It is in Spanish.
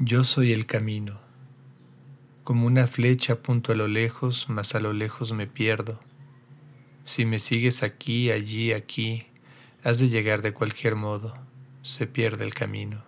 Yo soy el camino. Como una flecha apunto a lo lejos, mas a lo lejos me pierdo. Si me sigues aquí, allí, aquí, has de llegar de cualquier modo, se pierde el camino.